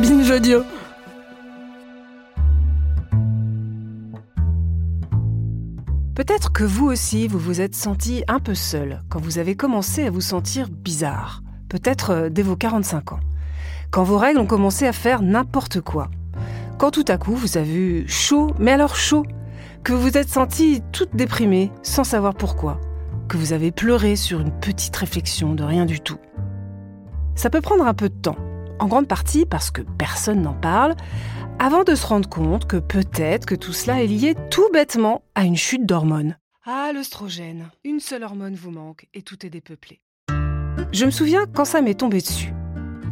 Binge. Peut-être que vous aussi, vous vous êtes senti un peu seul quand vous avez commencé à vous sentir bizarre. Peut-être euh, dès vos 45 ans. Quand vos règles ont commencé à faire n'importe quoi. Quand tout à coup vous avez eu chaud, mais alors chaud. Que vous vous êtes senti toute déprimée sans savoir pourquoi. Que vous avez pleuré sur une petite réflexion de rien du tout. Ça peut prendre un peu de temps, en grande partie parce que personne n'en parle, avant de se rendre compte que peut-être que tout cela est lié tout bêtement à une chute d'hormones. Ah, l'œstrogène. Une seule hormone vous manque et tout est dépeuplé. Je me souviens quand ça m'est tombé dessus.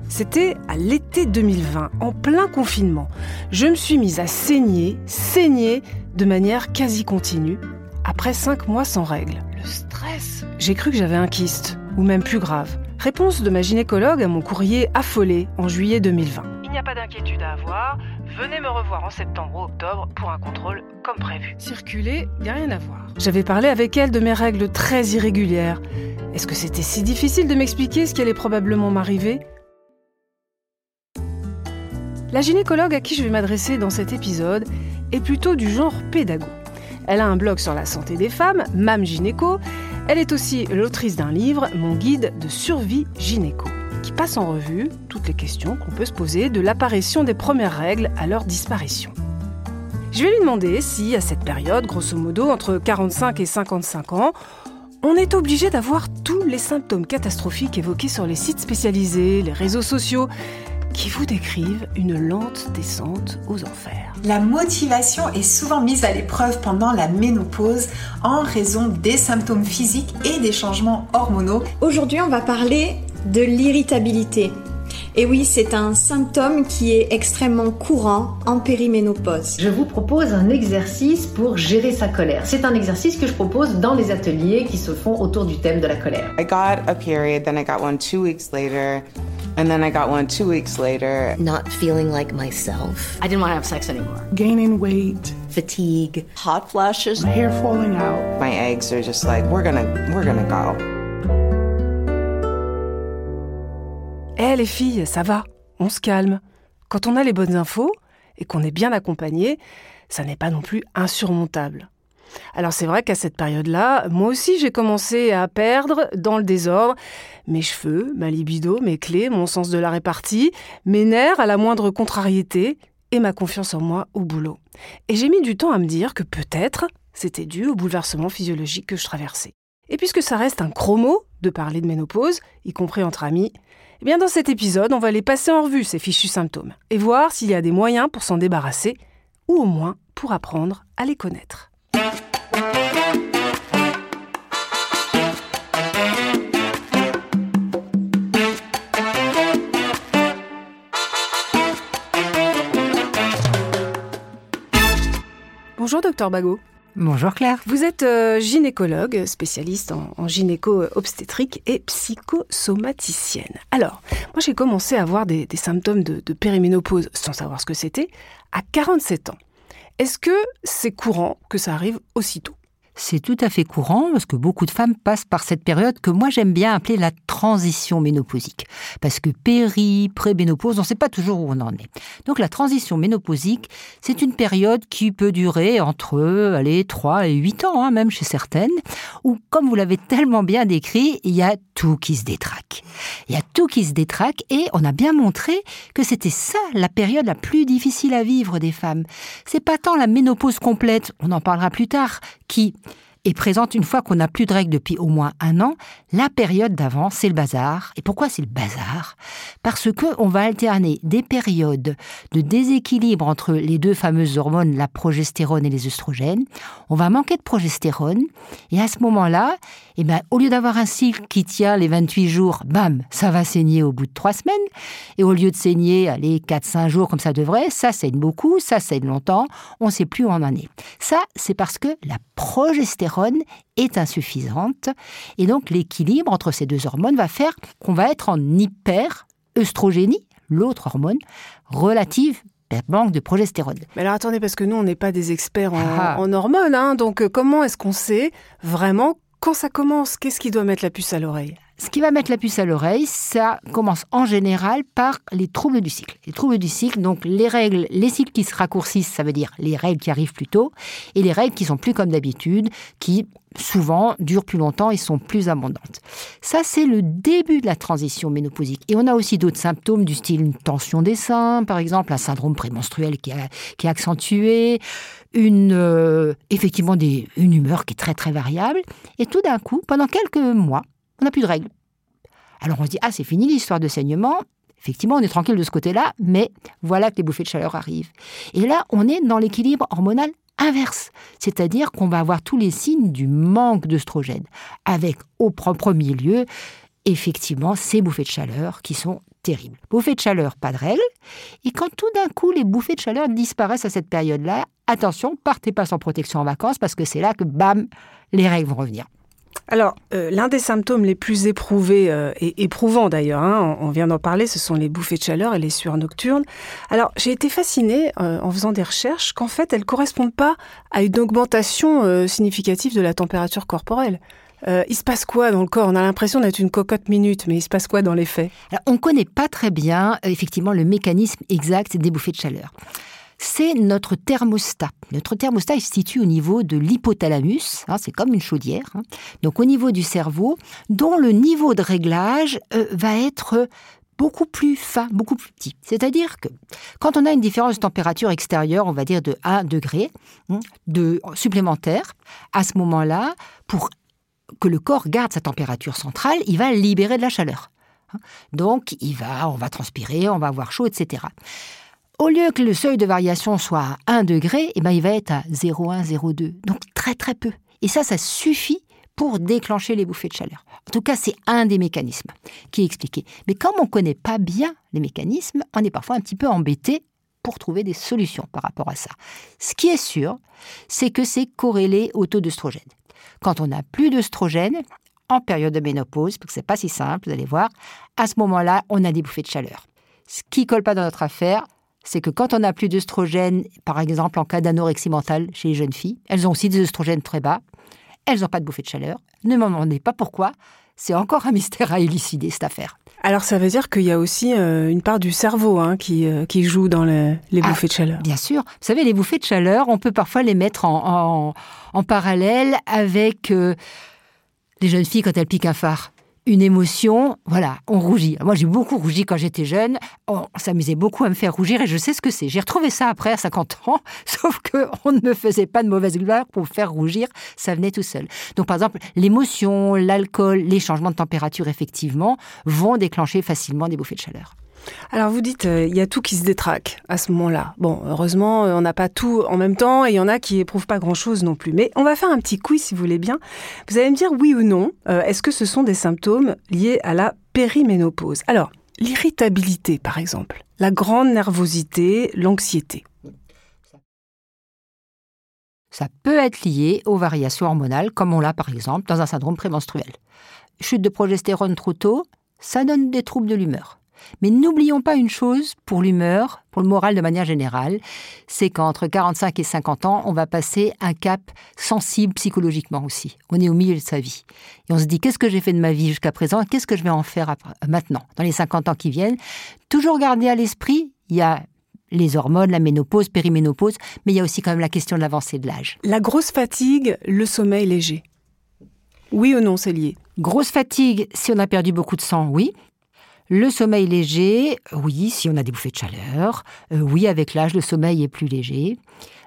C'était à l'été 2020, en plein confinement. Je me suis mise à saigner, saigner de manière quasi continue, après cinq mois sans règles. Le stress J'ai cru que j'avais un kyste, ou même plus grave. Réponse de ma gynécologue à mon courrier affolé en juillet 2020. Il n'y a pas d'inquiétude à avoir. Venez me revoir en septembre ou octobre pour un contrôle comme prévu. Circuler, il n'y a rien à voir. J'avais parlé avec elle de mes règles très irrégulières. Est-ce que c'était si difficile de m'expliquer ce qui allait probablement m'arriver? La gynécologue à qui je vais m'adresser dans cet épisode est plutôt du genre pédago. Elle a un blog sur la santé des femmes, Mam Gynéco. Elle est aussi l'autrice d'un livre, Mon guide de survie gynéco, qui passe en revue toutes les questions qu'on peut se poser de l'apparition des premières règles à leur disparition. Je vais lui demander si, à cette période, grosso modo entre 45 et 55 ans, on est obligé d'avoir tous les symptômes catastrophiques évoqués sur les sites spécialisés, les réseaux sociaux, qui vous décrivent une lente descente aux enfers. La motivation est souvent mise à l'épreuve pendant la ménopause en raison des symptômes physiques et des changements hormonaux. Aujourd'hui, on va parler de l'irritabilité. Et oui, c'est un symptôme qui est extrêmement courant en périménopause. Je vous propose un exercice pour gérer sa colère. C'est un exercice que je propose dans les ateliers qui se font autour du thème de la colère. I got a period, then I got one two weeks later, and then I got one two weeks later. Not feeling like myself. I didn't want to have sex anymore. Gaining weight, Fatigue. Hot flashes. hair falling out. My eggs are just like, we're gonna, we're gonna go. Eh les filles, ça va, on se calme. Quand on a les bonnes infos et qu'on est bien accompagné, ça n'est pas non plus insurmontable. Alors c'est vrai qu'à cette période-là, moi aussi j'ai commencé à perdre dans le désordre mes cheveux, ma libido, mes clés, mon sens de la répartie, mes nerfs à la moindre contrariété et ma confiance en moi au boulot. Et j'ai mis du temps à me dire que peut-être c'était dû au bouleversement physiologique que je traversais. Et puisque ça reste un chromo de parler de ménopause, y compris entre amis, eh bien dans cet épisode, on va les passer en revue, ces fichus symptômes, et voir s'il y a des moyens pour s'en débarrasser, ou au moins pour apprendre à les connaître. Bonjour docteur Bagot. Bonjour Claire. Vous êtes euh, gynécologue, spécialiste en, en gynéco-obstétrique et psychosomaticienne. Alors, moi j'ai commencé à avoir des, des symptômes de, de périménopause sans savoir ce que c'était à 47 ans. Est-ce que c'est courant que ça arrive aussitôt? C'est tout à fait courant parce que beaucoup de femmes passent par cette période que moi j'aime bien appeler la transition ménopausique. Parce que péri, pré-ménopause, on ne sait pas toujours où on en est. Donc la transition ménopausique, c'est une période qui peut durer entre allez, 3 et 8 ans, hein, même chez certaines, où, comme vous l'avez tellement bien décrit, il y a tout qui se détraque. Il y a tout qui se détraque et on a bien montré que c'était ça la période la plus difficile à vivre des femmes. C'est pas tant la ménopause complète, on en parlera plus tard, qui est présente une fois qu'on n'a plus de règles depuis au moins un an. La période d'avant, c'est le bazar. Et pourquoi c'est le bazar? Parce que on va alterner des périodes de déséquilibre entre les deux fameuses hormones, la progestérone et les œstrogènes. On va manquer de progestérone et à ce moment-là, eh ben, au lieu d'avoir un cycle qui tient les 28 jours, bam, ça va saigner au bout de trois semaines. Et au lieu de saigner, allez, 4-5 jours comme ça devrait, ça saigne beaucoup, ça saigne longtemps, on ne sait plus où on en est. Ça, c'est parce que la progestérone est insuffisante et donc l'équilibre entre ces deux hormones va faire qu'on va être en hyper-œstrogénie, l'autre hormone, relative manque de progestérone. Mais alors attendez, parce que nous, on n'est pas des experts en, Ah. en hormones, hein, donc euh, comment est-ce qu'on sait vraiment quand ça commence? Qu'est-ce qui doit mettre la puce à l'oreille? Ce qui va mettre la puce à l'oreille, ça commence en général par les troubles du cycle. Les troubles du cycle, donc les règles, les cycles qui se raccourcissent, ça veut dire les règles qui arrivent plus tôt, et les règles qui sont plus comme d'habitude, qui souvent durent plus longtemps et sont plus abondantes. Ça, c'est le début de la transition ménopausique. Et on a aussi d'autres symptômes du style une tension des seins, par exemple, un syndrome prémenstruel qui, qui est accentué, une, euh, effectivement des, une humeur qui est très très variable. Et tout d'un coup, pendant quelques mois, on n'a plus de règles. Alors on se dit, ah c'est fini l'histoire de saignement. Effectivement, on est tranquille de ce côté-là, mais voilà que les bouffées de chaleur arrivent. Et là, on est dans l'équilibre hormonal inverse, c'est-à-dire qu'on va avoir tous les signes du manque d'œstrogène, avec au premier lieu, effectivement, ces bouffées de chaleur qui sont terribles. Bouffées de chaleur, pas de règles, et quand tout d'un coup les bouffées de chaleur disparaissent à cette période-là, attention, partez pas sans protection en vacances, parce que c'est là que, bam, les règles vont revenir. Alors, euh, l'un des symptômes les plus éprouvés, euh, et éprouvants d'ailleurs, hein, on, vient d'en parler, ce sont les bouffées de chaleur et les sueurs nocturnes. Alors, j'ai été fascinée euh, en faisant des recherches qu'en fait, elles ne correspondent pas à une augmentation significative de la température corporelle. il se passe quoi dans le corps? On a l'impression d'être une cocotte minute, mais il se passe quoi dans les faits? On ne connaît pas très bien, effectivement, le mécanisme exact des bouffées de chaleur c'est notre thermostat. Notre thermostat il se situe au niveau de l'hypothalamus, hein, c'est comme une chaudière, hein. donc au niveau du cerveau, dont le niveau de réglage euh, va être beaucoup plus fin, beaucoup plus petit. C'est-à-dire que quand on a une différence de température extérieure, on va dire de 1 degré hein, de supplémentaire, à ce moment-là, pour que le corps garde sa température centrale, il va libérer de la chaleur. Donc, il va, on va transpirer, on va avoir chaud, etc. Au lieu que le seuil de variation soit à 1 degré, eh ben, il va être à 0,1, 0,2. Donc très très peu. Et ça, ça suffit pour déclencher les bouffées de chaleur. En tout cas, c'est un des mécanismes qui est expliqué. Mais comme on ne connaît pas bien les mécanismes, on est parfois un petit peu embêté pour trouver des solutions par rapport à ça. Ce qui est sûr, c'est que c'est corrélé au taux d'œstrogène. Quand on n'a plus d'œstrogène, en période de ménopause, parce que c'est pas si simple, vous allez voir, à ce moment-là, on a des bouffées de chaleur. Ce qui colle pas dans notre affaire, c'est que quand on n'a plus d'œstrogène, par exemple en cas d'anorexie mentale chez les jeunes filles, elles ont aussi des œstrogènes très bas, elles n'ont pas de bouffée de chaleur. Ne m'en demandez pas pourquoi, c'est encore un mystère à élucider cette affaire. Alors ça veut dire qu'il y a aussi euh, une part du cerveau hein, qui, euh, qui, joue dans les ah, bouffées de chaleur. Bien sûr. Vous savez, les bouffées de chaleur, on peut parfois les mettre en, en, parallèle avec euh, les jeunes filles quand elles piquent un phare une émotion, voilà, on rougit. Moi, j'ai beaucoup rougi quand j'étais jeune. On s'amusait beaucoup à me faire rougir et je sais ce que c'est. J'ai retrouvé ça après à 50 ans, sauf que on ne me faisait pas de mauvaise gloire pour me faire rougir, ça venait tout seul. Donc, par exemple, l'émotion, l'alcool, les changements de température, effectivement, vont déclencher facilement des bouffées de chaleur. Alors vous dites, euh, il y a tout qui se détraque à ce moment-là. Bon, heureusement, euh, on n'a pas tout en même temps et il y en a qui éprouvent pas grand-chose non plus. Mais on va faire un petit quiz si vous voulez bien. Vous allez me dire oui ou non, euh, est-ce que ce sont des symptômes liés à la périménopause? Alors, l'irritabilité par exemple, la grande nervosité, l'anxiété. Ça peut être lié aux variations hormonales, comme on l'a par exemple dans un syndrome prémenstruel. Chute de progestérone trop tôt, ça donne des troubles de l'humeur. Mais n'oublions pas une chose pour l'humeur, pour le moral de manière générale, c'est qu'entre 45 et 50 ans, on va passer un cap sensible psychologiquement aussi. On est au milieu de sa vie. Et on se dit, qu'est-ce que j'ai fait de ma vie jusqu'à présent? Qu'est-ce que je vais en faire maintenant, dans les 50 ans qui viennent? Toujours garder à l'esprit, il y a les hormones, la ménopause, périménopause, mais il y a aussi quand même la question de l'avancée de l'âge. La grosse fatigue, le sommeil léger. Oui ou non, c'est lié? Grosse fatigue, si on a perdu beaucoup de sang, oui. Le sommeil léger, oui, si on a des bouffées de chaleur. Euh, oui, avec l'âge, le sommeil est plus léger.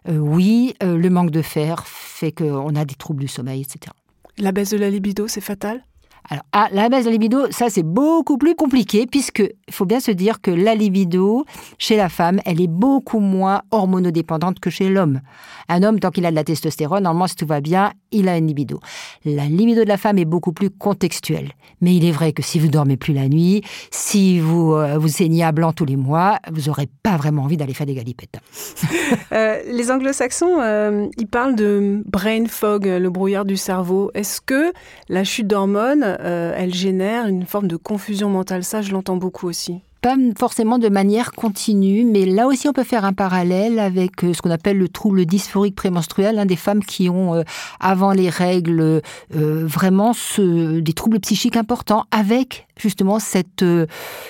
Euh, oui, euh, le manque de fer fait qu'on a des troubles du sommeil, etc. La baisse de la libido, c'est fatal? Alors, ah, la baisse de la libido, ça c'est beaucoup plus compliqué puisque il faut bien se dire que la libido chez la femme, elle est beaucoup moins hormonodépendante que chez l'homme. Un homme, tant qu'il a de la testostérone, normalement si tout va bien, il a une libido. La libido de la femme est beaucoup plus contextuelle. Mais il est vrai que si vous dormez plus la nuit, si vous euh, vous saignez à blanc tous les mois, vous n'aurez pas vraiment envie d'aller faire des galipettes. Euh, les anglo-saxons, euh, ils parlent de brain fog, le brouillard du cerveau. Est-ce que la chute d'hormones, elle génère une forme de confusion mentale Ça, je l'entends beaucoup aussi. pas forcément de manière continue, mais là aussi on peut faire un parallèle avec euh, ce qu'on appelle le trouble dysphorique prémenstruel, hein, des femmes qui ont euh, avant les règles euh, vraiment des troubles psychiques importants, avec justement cette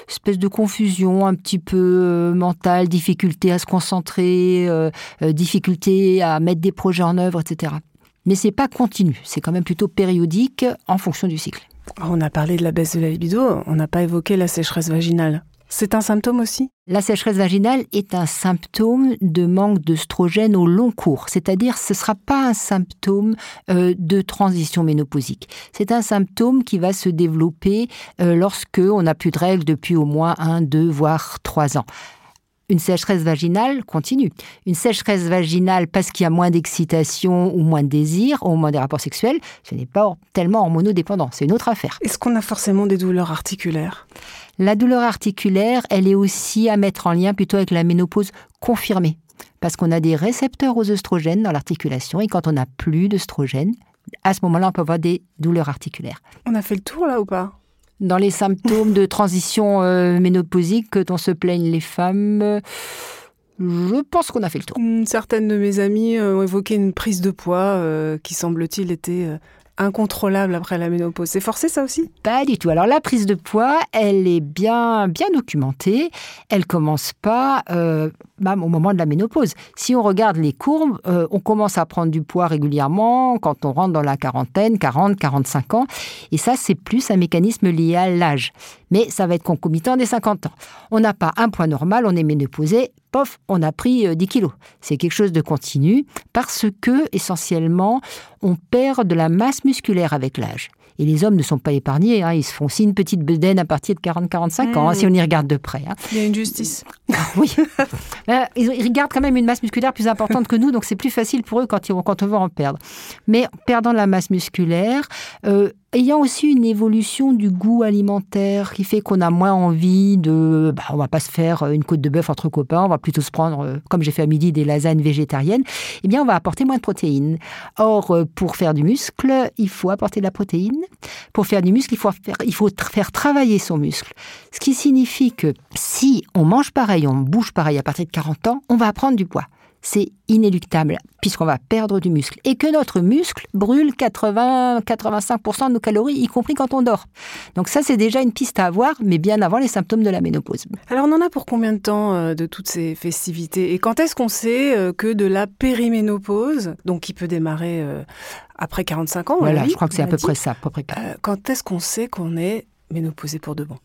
espèce de confusion un petit peu mentale, difficulté à se concentrer, difficulté à mettre des projets en œuvre, etc. Mais c'est pas continu, c'est quand même plutôt périodique en fonction du cycle. On a parlé de la baisse de la libido, on n'a pas évoqué la sécheresse vaginale. C'est un symptôme aussi? La sécheresse vaginale est un symptôme de manque d'œstrogène au long cours, c'est-à-dire ce ne sera pas un symptôme euh, de transition ménopausique. C'est un symptôme qui va se développer euh, lorsque on n'a plus de règles depuis au moins un, deux, voire trois ans. Une sécheresse vaginale continue. Une sécheresse vaginale parce qu'il y a moins d'excitation ou moins de désir ou moins des rapports sexuels, ce n'est pas tellement hormonodépendant, c'est une autre affaire. Est-ce qu'on a forcément des douleurs articulaires? La douleur articulaire, elle est aussi à mettre en lien plutôt avec la ménopause confirmée. Parce qu'on a des récepteurs aux œstrogènes dans l'articulation et quand on n'a plus d'œstrogènes, à ce moment-là, on peut avoir des douleurs articulaires. On a fait le tour là ou pas? Dans les symptômes de transition euh, ménopausique dont se plaignent les femmes, euh, je pense qu'on a fait le tour. Certaines de mes amies euh, ont évoqué une prise de poids qui semble-t-il était incontrôlable après la ménopause. C'est forcé ça aussi? Pas du tout. Alors la prise de poids, elle est bien bien documentée. Elle commence pas euh, au moment de la ménopause. Si on regarde les courbes, euh, on commence à prendre du poids régulièrement quand on rentre dans la quarantaine, 40, 45 ans. Et ça, c'est plus un mécanisme lié à l'âge. Mais ça va être concomitant des 50 ans. On n'a pas un poids normal, on est ménopausé, pof, on a pris 10 euh, kilos. C'est quelque chose de continu parce que, essentiellement, on perd de la masse musculaire avec l'âge. Et les hommes ne sont pas épargnés. Hein. Ils se font aussi une petite bedaine à partir de 40-45 ans, hein, si on y regarde de près. Hein. Il y a une justice. oui. Euh, ils, regardent quand même une masse musculaire plus importante que nous, donc c'est plus facile pour eux quand, ils, quand on veut en perdre. Mais perdant la masse musculaire, euh, ayant aussi une évolution du goût alimentaire qui fait qu'on a moins envie de, bah, on va pas se faire une côte de bœuf entre copains, on va plutôt se prendre, euh, comme j'ai fait à midi, des lasagnes végétariennes. Eh bien, on va apporter moins de protéines. Or, pour faire du muscle, il faut apporter de la protéine. Pour faire du muscle, il faut faire, il faut faire travailler son muscle. Ce qui signifie que si on mange pareil, on bouge pareil à partir de 40 ans, on va prendre du poids. C'est inéluctable puisqu'on va perdre du muscle et que notre muscle brûle 80-85% de nos calories, y compris quand on dort. Donc ça, c'est déjà une piste à avoir, mais bien avant les symptômes de la ménopause. Alors on en a pour combien de temps euh, de toutes ces festivités? Et quand est-ce qu'on sait euh, que de la périménopause, donc qui peut démarrer euh, après 45 ans. Voilà, je crois que c'est à peu près ça. À peu près. Quand est-ce qu'on sait qu'on est ménopausé pour de bon?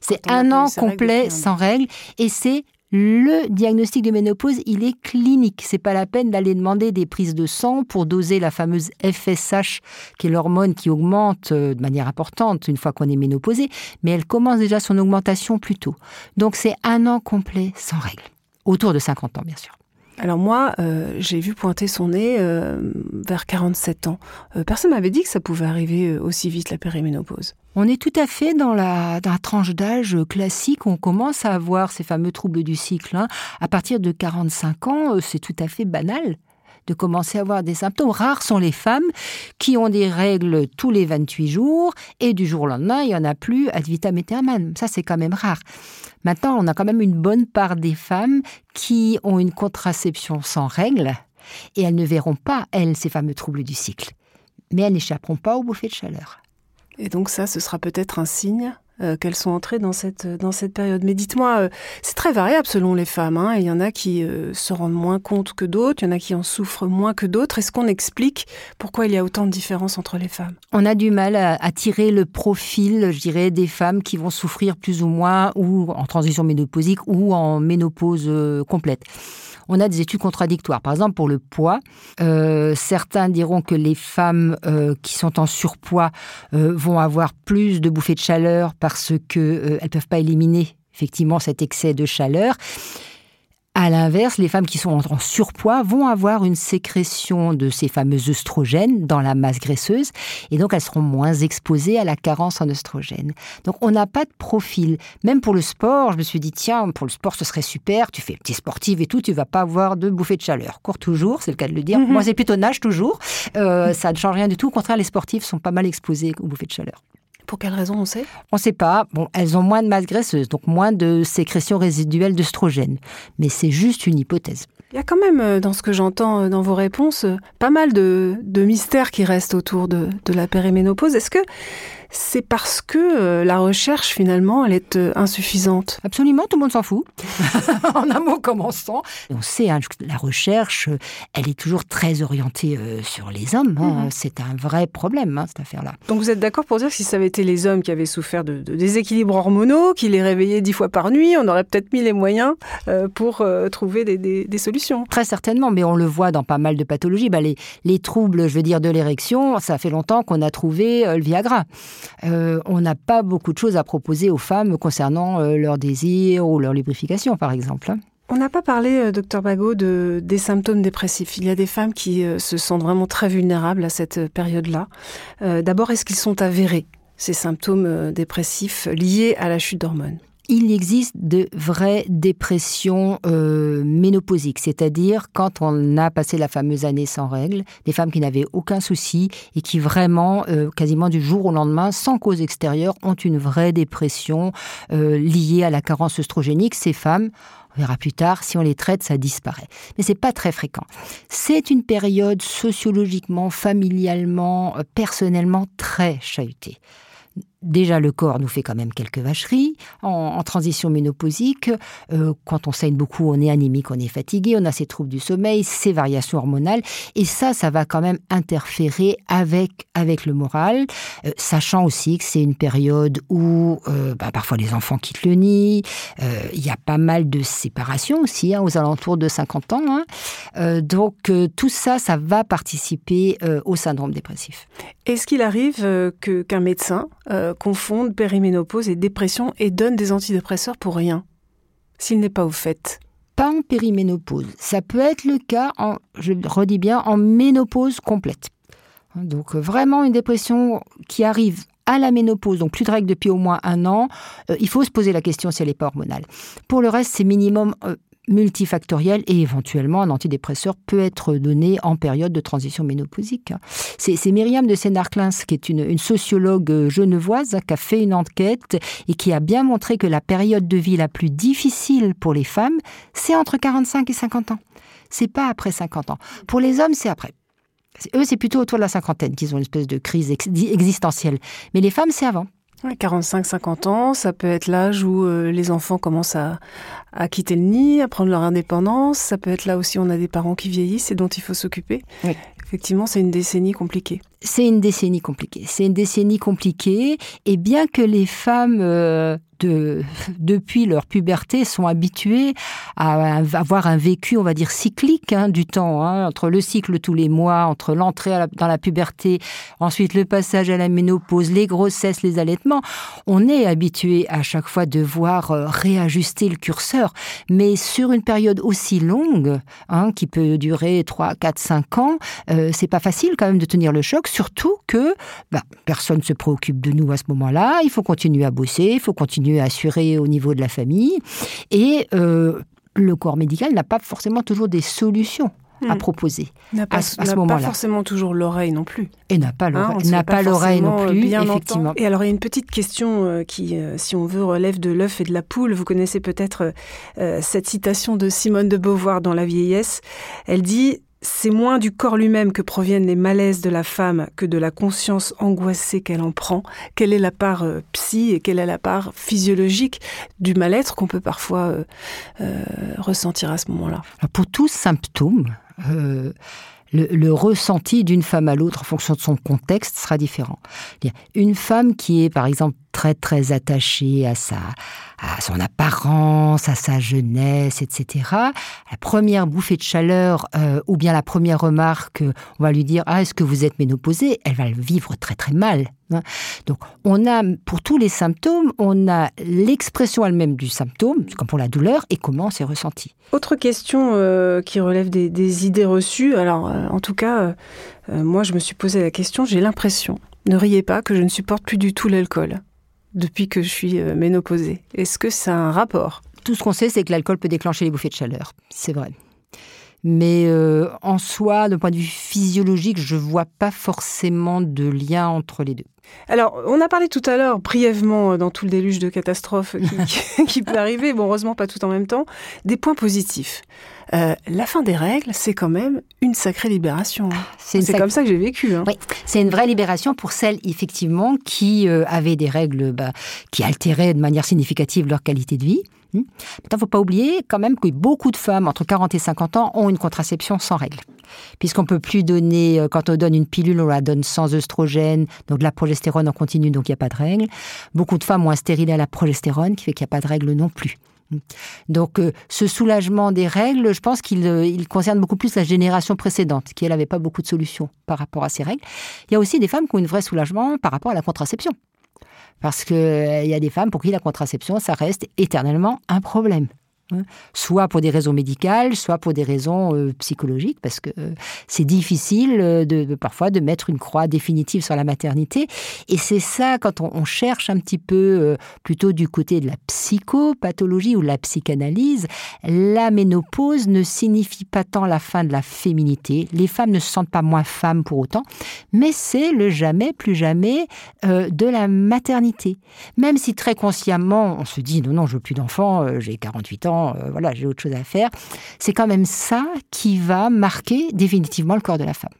C'est un an complet sans règles et c'est le diagnostic de ménopause, il est clinique. C'est pas la peine d'aller demander des prises de sang pour doser la fameuse FSH, qui est l'hormone qui augmente euh, de manière importante une fois qu'on est ménopausé, mais elle commence déjà son augmentation plus tôt. Donc c'est un an complet sans règles. Autour de 50 ans, bien sûr. Alors moi, euh, j'ai vu pointer son nez euh, vers 47 ans. Euh, personne m'avait dit que ça pouvait arriver aussi vite, la périménopause. On est tout à fait dans la, tranche d'âge classique. On commence à avoir ces fameux troubles du cycle. Hein. À partir de 45 ans, c'est tout à fait banal de commencer à avoir des symptômes. Rares sont les femmes qui ont des règles tous les 28 jours et du jour au lendemain, il n'y en a plus ad vitam aeternam. Ça, c'est quand même rare. Maintenant, on a quand même une bonne part des femmes qui ont une contraception sans règles et elles ne verront pas, elles, ces fameux troubles du cycle. Mais elles n'échapperont pas aux bouffées de chaleur. Et donc ça, ce sera peut-être un signe euh, qu'elles sont entrées dans cette, dans cette période. Mais dites-moi, euh, c'est très variable selon les femmes. Hein. Il y en a qui euh, se rendent moins compte que d'autres, il y en a qui en souffrent moins que d'autres. Est-ce qu'on explique pourquoi il y a autant de différences entre les femmes? On a du mal à, à, tirer le profil, je dirais, des femmes qui vont souffrir plus ou moins ou en transition ménopausique ou en ménopause complète on a des études contradictoires. Par exemple, pour le poids, euh, certains diront que les femmes euh, qui sont en surpoids euh, vont avoir plus de bouffées de chaleur parce qu'elles ne peuvent pas éliminer effectivement cet excès de chaleur. À l'inverse, les femmes qui sont en surpoids vont avoir une sécrétion de ces fameux œstrogènes dans la masse graisseuse et donc elles seront moins exposées à la carence en œstrogènes. Donc on n'a pas de profil. Même pour le sport, je me suis dit tiens, pour le sport ce serait super, tu fais petit sportive et tout, tu vas pas avoir de bouffée de chaleur. Cours toujours, c'est le cas de le dire. Mhm. Moi c'est plutôt nage toujours. Euh, ça ne change rien du tout. Au contraire, les sportifs sont pas mal exposés aux bouffées de chaleur. Pour quelle raison on sait? On ne sait pas. Bon, elles ont moins de masse graisseuse, donc moins de sécrétion résiduelle d'œstrogène. Mais c'est juste une hypothèse. Il y a quand même, euh, dans ce que j'entends euh, dans vos réponses, euh, pas mal de, de mystères qui restent autour de, de la périménopause. Est-ce que c'est parce que euh, la recherche, finalement, elle est euh, insuffisante. Absolument, tout le monde s'en fout. en un mot commençant. On sait, hein, la recherche, euh, elle est toujours très orientée euh, sur les hommes. hein. Mhm. C'est un vrai problème, hein, cette affaire-là. Donc vous êtes d'accord pour dire que si ça avait été les hommes qui avaient souffert de, de déséquilibres hormonaux, qui les réveillaient dix fois par nuit, on aurait peut-être mis les moyens euh, pour euh, trouver des, des- des solutions. Très certainement, mais on le voit dans pas mal de pathologies. Bah, les, les troubles, je veux dire, de l'érection, ça fait longtemps qu'on a trouvé euh, le Viagra. Euh, on n'a pas beaucoup de choses à proposer aux femmes concernant euh, leur désir ou leur lubrification, par exemple. hein. On n'a pas parlé, euh, docteur Bagot, de, des symptômes dépressifs. Il y a des femmes qui euh, se sentent vraiment très vulnérables à cette période-là. D'abord, est-ce qu'ils sont avérés, ces symptômes dépressifs liés à la chute d'hormones? Il existe de vraies dépressions euh, ménopausiques, c'est-à-dire quand on a passé la fameuse année sans règles, des femmes qui n'avaient aucun souci et qui vraiment, euh, quasiment du jour au lendemain, sans cause extérieure, ont une vraie dépression euh, liée à la carence œstrogénique. Ces femmes, on verra plus tard, si on les traite, ça disparaît. Mais c'est pas très fréquent. C'est une période sociologiquement, familialement, euh, personnellement très chahutée. Déjà, le corps nous fait quand même quelques vacheries. En, transition ménopausique, euh, quand on saigne beaucoup, on est anémique, on est fatigué, on a ces troubles du sommeil, ces variations hormonales. Et ça, ça va quand même interférer avec, avec le moral, euh, sachant aussi que c'est une période où euh, bah, parfois les enfants quittent le nid. Il y a pas mal de séparations aussi, hein, aux alentours de 50 ans. hein. Donc, tout ça, ça va participer au syndrome dépressif. Est-ce qu'il arrive qu'un médecin euh, confonde périménopause et dépression et donne des antidépresseurs pour rien, s'il n'est pas au fait pas en périménopause. Ça peut être le cas, en, je redis bien, en ménopause complète. Donc euh, vraiment une dépression qui arrive à la ménopause, donc plus de règles depuis au moins un an, euh, il faut se poser la question si elle n'est pas hormonale. Pour le reste, c'est minimum multifactoriel et éventuellement un antidépresseur peut être donné en période de transition ménopausique. C'est Myriam de Sénarclins, qui est une, sociologue euh, genevoise, qui a fait une enquête et qui a bien montré que la période de vie la plus difficile pour les femmes, c'est entre 45 et 50 ans. C'est pas après 50 ans. Pour les hommes, c'est après. Eux, c'est plutôt autour de la cinquantaine qu'ils ont une espèce de crise ex- existentielle. Mais les femmes, c'est avant. 45-50 ans, ça peut être l'âge où euh, les enfants commencent à, à quitter le nid, à prendre leur indépendance. Ça peut être là aussi on a des parents qui vieillissent et dont il faut s'occuper. Oui. Effectivement, c'est une décennie compliquée. C'est une décennie compliquée. C'est une décennie compliquée. Et bien que les femmes, euh, de, depuis leur puberté, sont habituées à avoir un vécu, on va dire, cyclique hein, du temps, hein, entre le cycle tous les mois, entre l'entrée dans la puberté, ensuite le passage à la ménopause, les grossesses, les allaitements, on est habitué à chaque fois de voir euh, réajuster le curseur. Mais sur une période aussi longue, hein, qui peut durer 3, 4, 5 ans, euh, c'est pas facile quand même de tenir le choc, surtout que bah, personne ne se préoccupe de nous à ce moment-là. Il faut continuer à bosser, il faut continuer à assurer au niveau de la famille. Et euh, le corps médical n'a pas forcément toujours des solutions à Hmm. proposer N'a pas, à ce- pas forcément toujours l'oreille non plus. et n'a pas Hein, l'oreille, se n'a pas l'oreille non plus, bien effectivement. Et alors, il y a une petite question euh, qui, euh, si on veut, relève de l'œuf et de la poule. Vous connaissez peut-être euh, cette citation de Simone de Beauvoir dans La vieillesse. Elle dit c'est moins du corps lui-même que proviennent les malaises de la femme que de la conscience angoissée qu'elle en prend. Quelle est la part euh, psy et quelle est la part physiologique du mal-être qu'on peut parfois euh, euh, ressentir à ce moment-là? Pour tous symptômes, euh, le, le ressenti d'une femme à l'autre en fonction de son contexte sera différent. Une femme qui est, par exemple, très très attachée à sa à son apparence, à sa jeunesse, etc. La première bouffée de chaleur euh, ou bien la première remarque, on va lui dire ah est-ce que vous êtes ménopausée, elle va le vivre très très mal. hein. Donc on a pour tous les symptômes, on a l'expression elle-même du symptôme, comme pour la douleur, et comment c'est ressenti. Autre question euh, qui relève des, idées reçues. Alors, euh, en tout cas, moi, je me suis posé la question. J'ai l'impression, ne riez pas, que je ne supporte plus du tout l'alcool depuis que je suis euh, ménopausée. Est-ce que ça a un rapport? Tout ce qu'on sait, c'est que l'alcool peut déclencher les bouffées de chaleur. C'est vrai. Mais euh, en soi, d'un point de vue physiologique, je vois pas forcément de lien entre les deux. Alors, on a parlé tout à l'heure brièvement dans tout le déluge de catastrophes qui, qui, peut arriver, bon heureusement pas tout en même temps, des points positifs. Euh, la fin des règles, c'est quand même une sacrée libération. Ah, c'est comme ça que j'ai vécu. Hein. Oui, c'est une vraie libération pour celles, effectivement, qui euh, avaient des règles bah, qui altéraient de manière significative leur qualité de vie. Il ne faut pas oublier quand même que beaucoup de femmes entre 40 et 50 ans ont une contraception sans règles. Puisqu'on peut plus donner, euh, quand on donne une pilule, on la donne sans œstrogène, donc de la progestérone en continu, donc il n'y a pas de règles. Beaucoup de femmes ont un stérilet à la progestérone, qui fait qu'il n'y a pas de règles non plus. Donc euh, ce soulagement des règles, je pense qu'il euh, concerne beaucoup plus la génération précédente, qui elle n'avait pas beaucoup de solutions par rapport à ces règles. Il y a aussi des femmes qui ont un vrai soulagement par rapport à la contraception. Parce qu'il euh, y a des femmes pour qui la contraception, ça reste éternellement un problème. Hein. soit pour des raisons médicales, soit pour des raisons euh, psychologiques, parce que euh, c'est difficile euh, de, parfois de mettre une croix définitive sur la maternité. Et c'est ça, quand on, cherche un petit peu plutôt du côté de la psychopathologie ou la psychanalyse, la ménopause ne signifie pas tant la fin de la féminité. Les femmes ne se sentent pas moins femmes pour autant, mais c'est le jamais, plus jamais de la maternité. Même si très consciemment, on se dit non, non, je veux plus d'enfants, j'ai 48 ans, euh, voilà, j'ai autre chose à faire. C'est quand même ça qui va marquer définitivement le corps de la femme.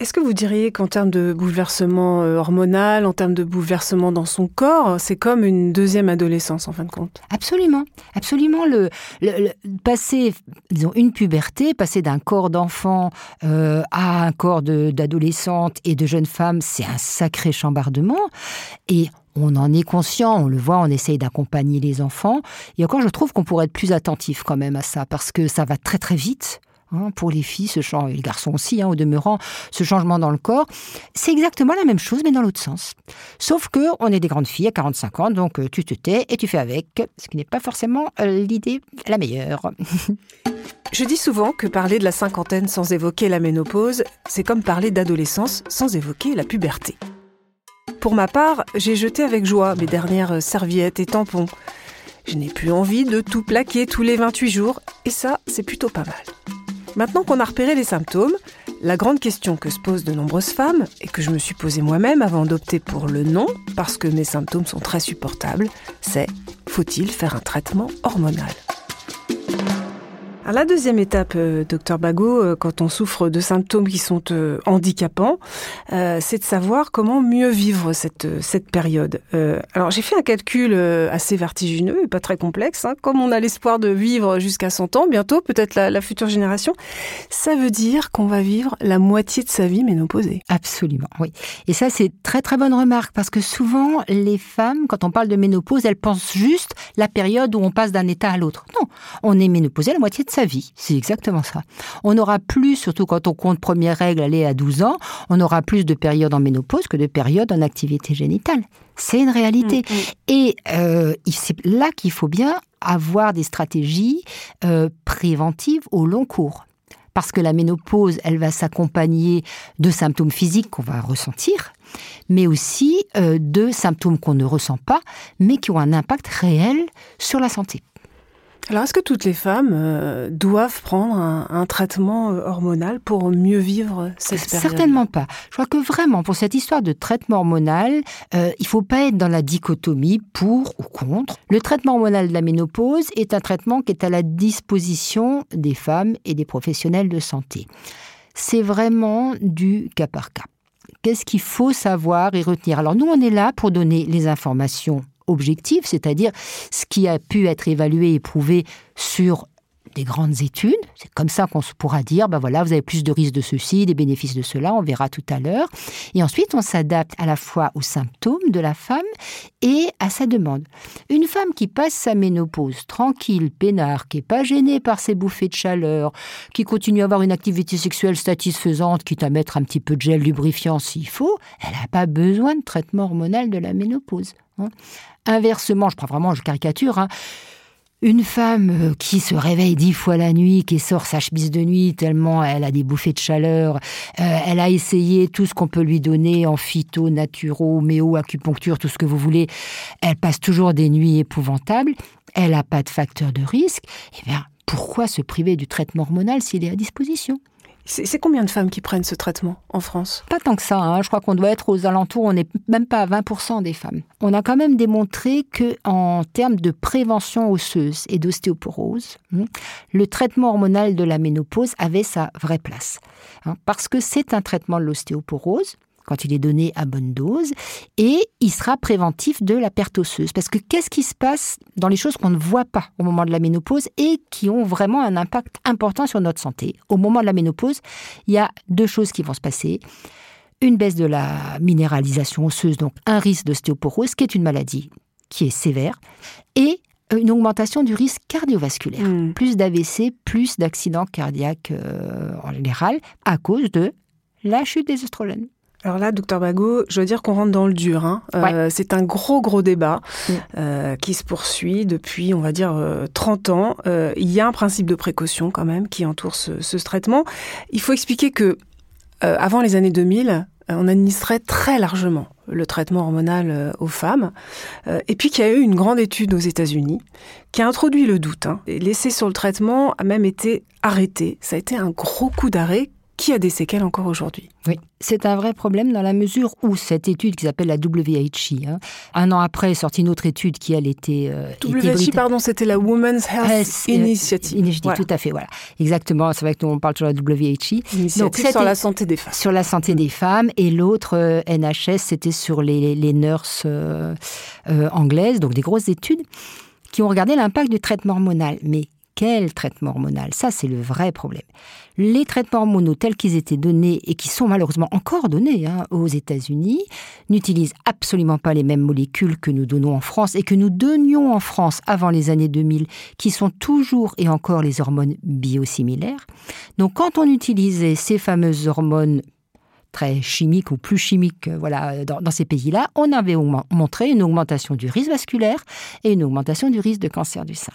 Est-ce que vous diriez qu'en termes de bouleversement euh, hormonal, en termes de bouleversement dans son corps, c'est comme une deuxième adolescence en fin de compte? Absolument, absolument. Le, passer, disons, une puberté, passer d'un corps d'enfant euh, à un corps d'adolescente et de jeune femme, c'est un sacré chambardement. Et on en est conscient, on le voit, on essaye d'accompagner les enfants. Et encore, je trouve qu'on pourrait être plus attentif quand même à ça, parce que ça va très très vite. Hein, pour les filles, ce changement, et les garçons aussi, hein, au demeurant, ce changement dans le corps, c'est exactement la même chose, mais dans l'autre sens. Sauf que on est des grandes filles à 45 ans, donc euh, tu te tais et tu fais avec, ce qui n'est pas forcément euh, l'idée la meilleure. Je dis souvent que parler de la cinquantaine sans évoquer la ménopause, c'est comme parler d'adolescence sans évoquer la puberté. Pour ma part, j'ai jeté avec joie mes dernières serviettes et tampons. Je n'ai plus envie de tout plaquer tous les 28 jours, et ça, c'est plutôt pas mal. Maintenant qu'on a repéré les symptômes, la grande question que se posent de nombreuses femmes, et que je me suis posée moi-même avant d'opter pour le non, parce que mes symptômes sont très supportables, c'est faut-il faire un traitement hormonal? La deuxième étape, euh, docteur Bagot, euh, quand on souffre de symptômes qui sont euh, handicapants, c'est de savoir comment mieux vivre cette, cette période. alors j'ai fait un calcul assez vertigineux et pas très complexe. Hein. Comme on a l'espoir de vivre jusqu'à 100 ans, bientôt, peut-être la, future génération, ça veut dire qu'on va vivre la moitié de sa vie ménopausée. Absolument, oui. Et ça, c'est très très bonne remarque parce que souvent, les femmes, quand on parle de ménopause, elles pensent juste la période où on passe d'un état à l'autre. Non, on est ménopausée la moitié de sa vie. C'est exactement ça. On aura plus, surtout quand on compte première règle, aller à 12 ans, on aura plus de périodes en ménopause que de périodes en activité génitale. C'est une réalité. Mm, mm. Et euh, c'est là qu'il faut bien avoir des stratégies euh, préventives au long cours. Parce que la ménopause, elle va s'accompagner de symptômes physiques qu'on va ressentir, mais aussi euh, de symptômes qu'on ne ressent pas, mais qui ont un impact réel sur la santé. Alors, est-ce que toutes les femmes euh, doivent prendre un, traitement euh, hormonal pour mieux vivre cette période Certainement pas. Je crois que vraiment, pour cette histoire de traitement hormonal, euh, il ne faut pas être dans la dichotomie pour ou contre. Le traitement hormonal de la ménopause est un traitement qui est à la disposition des femmes et des professionnels de santé. C'est vraiment du cas par cas. Qu'est-ce qu'il faut savoir et retenir? Alors nous, on est là pour donner les informations objectif, c'est-à-dire ce qui a pu être évalué et prouvé sur des grandes études. C'est comme ça qu'on pourra dire, ben voilà, vous avez plus de risques de ceci, des bénéfices de cela, on verra tout à l'heure. Et ensuite, on s'adapte à la fois aux symptômes de la femme et à sa demande. Une femme qui passe sa ménopause tranquille, peinard, qui n'est pas gênée par ses bouffées de chaleur, qui continue à avoir une activité sexuelle satisfaisante, quitte à mettre un petit peu de gel lubrifiant s'il faut, elle n'a pas besoin de traitement hormonal de la ménopause. Hein. Inversement, je prends vraiment, je caricature, hein, une femme euh, qui se réveille dix fois la nuit, qui sort sa chemise de nuit tellement elle a des bouffées de chaleur, euh, elle a essayé tout ce qu'on peut lui donner en phyto, naturo, méo, acupuncture, tout ce que vous voulez, elle passe toujours des nuits épouvantables, elle n'a pas de facteur de risque, eh bien, pourquoi se priver du traitement hormonal s'il est à disposition? C'est combien de femmes qui prennent ce traitement en France? Pas tant que ça. Hein. Je crois qu'on doit être aux alentours. On n'est même pas à 20% des femmes. On a quand même démontré que, en termes de prévention osseuse et d'ostéoporose, hmm, le traitement hormonal de la ménopause avait sa vraie place. Hein, parce que c'est un traitement de l'ostéoporose quand il est donné à bonne dose, et il sera préventif de la perte osseuse. Parce que qu'est-ce qui se passe dans les choses qu'on ne voit pas au moment de la ménopause et qui ont vraiment un impact important sur notre santé? Au moment de la ménopause, il y a deux choses qui vont se passer. Une baisse de la minéralisation osseuse, donc un risque d'ostéoporose, qui est une maladie qui est sévère, et une augmentation du risque cardiovasculaire. Hmm. Plus d'AVC, plus d'accidents cardiaques euh, en général, à cause de la chute des oestrogènes. Alors là, docteur Bagot, je veux dire qu'on rentre dans le dur. Hein. Euh, c'est un gros, gros débat Mm. euh, qui se poursuit depuis, on va dire, euh, 30 ans. Euh, il y a un principe de précaution quand même qui entoure ce, ce traitement. Il faut expliquer que avant les années 2000, euh, on administrait très largement le traitement hormonal aux femmes. Et puis qu'il y a eu une grande étude aux États-Unis qui a introduit le doute. Hein. L'essai sur le traitement a même été arrêté. Ça a été un gros coup d'arrêt qui a des séquelles encore aujourd'hui? Oui, c'est un vrai problème dans la mesure où cette étude qui s'appelle la WHI, hein, un an après est sortie une autre étude qui elle était... euh, WHI, pardon, c'était la Women's Health Health, euh, Initiative. Initiative, Voilà. Tout à fait, voilà. Exactement, c'est vrai que nous on parle toujours de la WHI. Initiative Donc, sur la santé des femmes. Sur la santé des femmes et l'autre euh, NHS, c'était sur les, les nurses euh, anglaises, donc des grosses études qui ont regardé l'impact du traitement hormonal. Mais quel traitement hormonal? Ça, c'est le vrai problème. Les traitements hormonaux tels qu'ils étaient donnés et qui sont malheureusement encore donnés hein, aux États-Unis n'utilisent absolument pas les mêmes molécules que nous donnons en France et que nous donnions en France avant les années 2000, qui sont toujours et encore les hormones biosimilaires. Donc, quand on utilisait ces fameuses hormones très chimiques ou plus chimiques euh, voilà, dans, dans ces pays-là, on avait montré une augmentation du risque vasculaire et une augmentation du risque de cancer du sein.